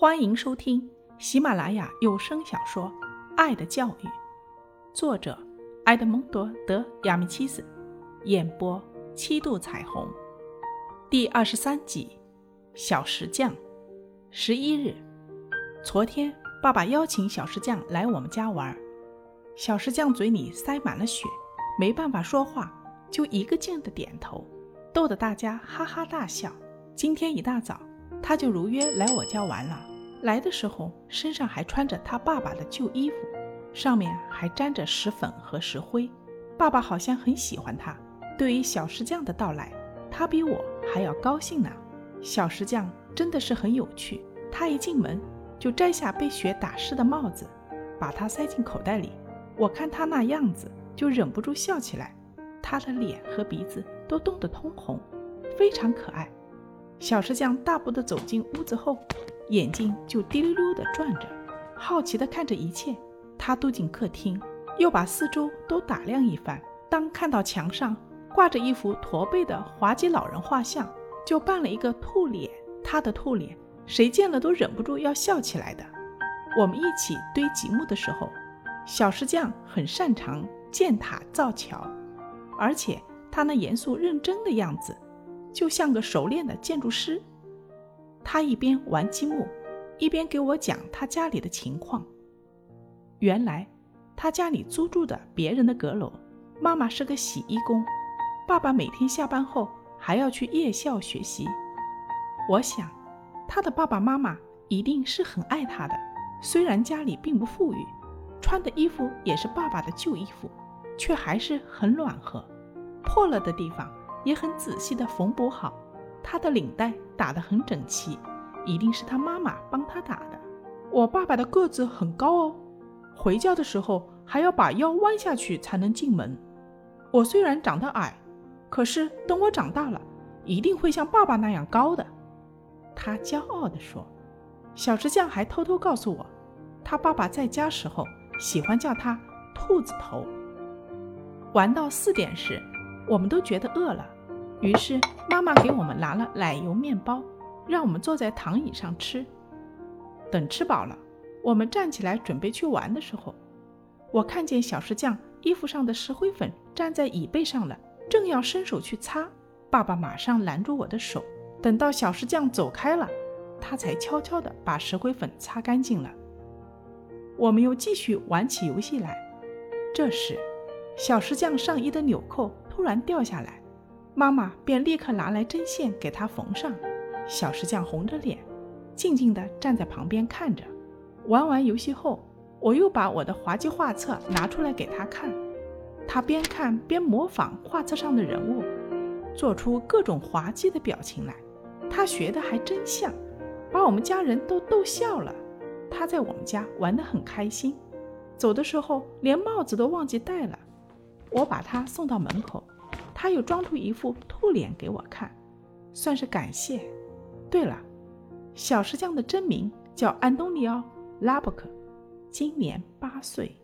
欢迎收听喜马拉雅有声小说《爱的教育》，作者埃德蒙多·德·亚米契斯，演播七度彩虹，第二十三集。小石匠，十一日，昨天爸爸邀请小石匠来我们家玩，小石匠嘴里塞满了血，没办法说话，就一个劲的点头，逗得大家哈哈大笑。今天一大早。他就如约来我家玩了。来的时候身上还穿着他爸爸的旧衣服，上面还沾着石粉和石灰。爸爸好像很喜欢他。对于小石匠的到来，他比我还要高兴呢。小石匠真的是很有趣。他一进门就摘下被雪打湿的帽子，把它塞进口袋里。我看他那样子，就忍不住笑起来。他的脸和鼻子都冻得通红，非常可爱。小石匠大步地走进屋子后，眼睛就滴溜溜地转着，好奇地看着一切。他走进客厅，又把四周都打量一番。当看到墙上挂着一幅驼背的滑稽老人画像，就扮了一个兔脸。他的兔脸，谁见了都忍不住要笑起来的。我们一起堆积木的时候，小石匠很擅长建塔造桥，而且他那严肃认真的样子。就像个熟练的建筑师，他一边玩积木，一边给我讲他家里的情况。原来他家里租住的别人的阁楼，妈妈是个洗衣工，爸爸每天下班后还要去夜校学习。我想，他的爸爸妈妈一定是很爱他的，虽然家里并不富裕，穿的衣服也是爸爸的旧衣服，却还是很暖和。破了的地方。也很仔细地缝补好，他的领带打得很整齐，一定是他妈妈帮他打的。我爸爸的个子很高哦，回家的时候还要把腰弯下去才能进门。我虽然长得矮，可是等我长大了，一定会像爸爸那样高的。他骄傲地说。小石匠还偷偷告诉我，他爸爸在家时候喜欢叫他兔子头。玩到四点时，我们都觉得饿了。于是妈妈给我们拿了奶油面包，让我们坐在躺椅上吃。等吃饱了，我们站起来准备去玩的时候，我看见小石匠衣服上的石灰粉粘在椅背上了，正要伸手去擦，爸爸马上拦住我的手。等到小石匠走开了，他才悄悄地把石灰粉擦干净了。我们又继续玩起游戏来。这时，小石匠上衣的纽扣突然掉下来。妈妈便立刻拿来针线给他缝上。小石匠红着脸，静静地站在旁边看着。玩完游戏后，我又把我的滑稽画册拿出来给他看。他边看边模仿画册上的人物，做出各种滑稽的表情来。他学的还真像，把我们家人都逗笑了。他在我们家玩得很开心，走的时候连帽子都忘记戴了。我把他送到门口。他又装出一副兔脸给我看，算是感谢。对了，小石匠的真名叫安东尼奥·拉伯克，今年八岁。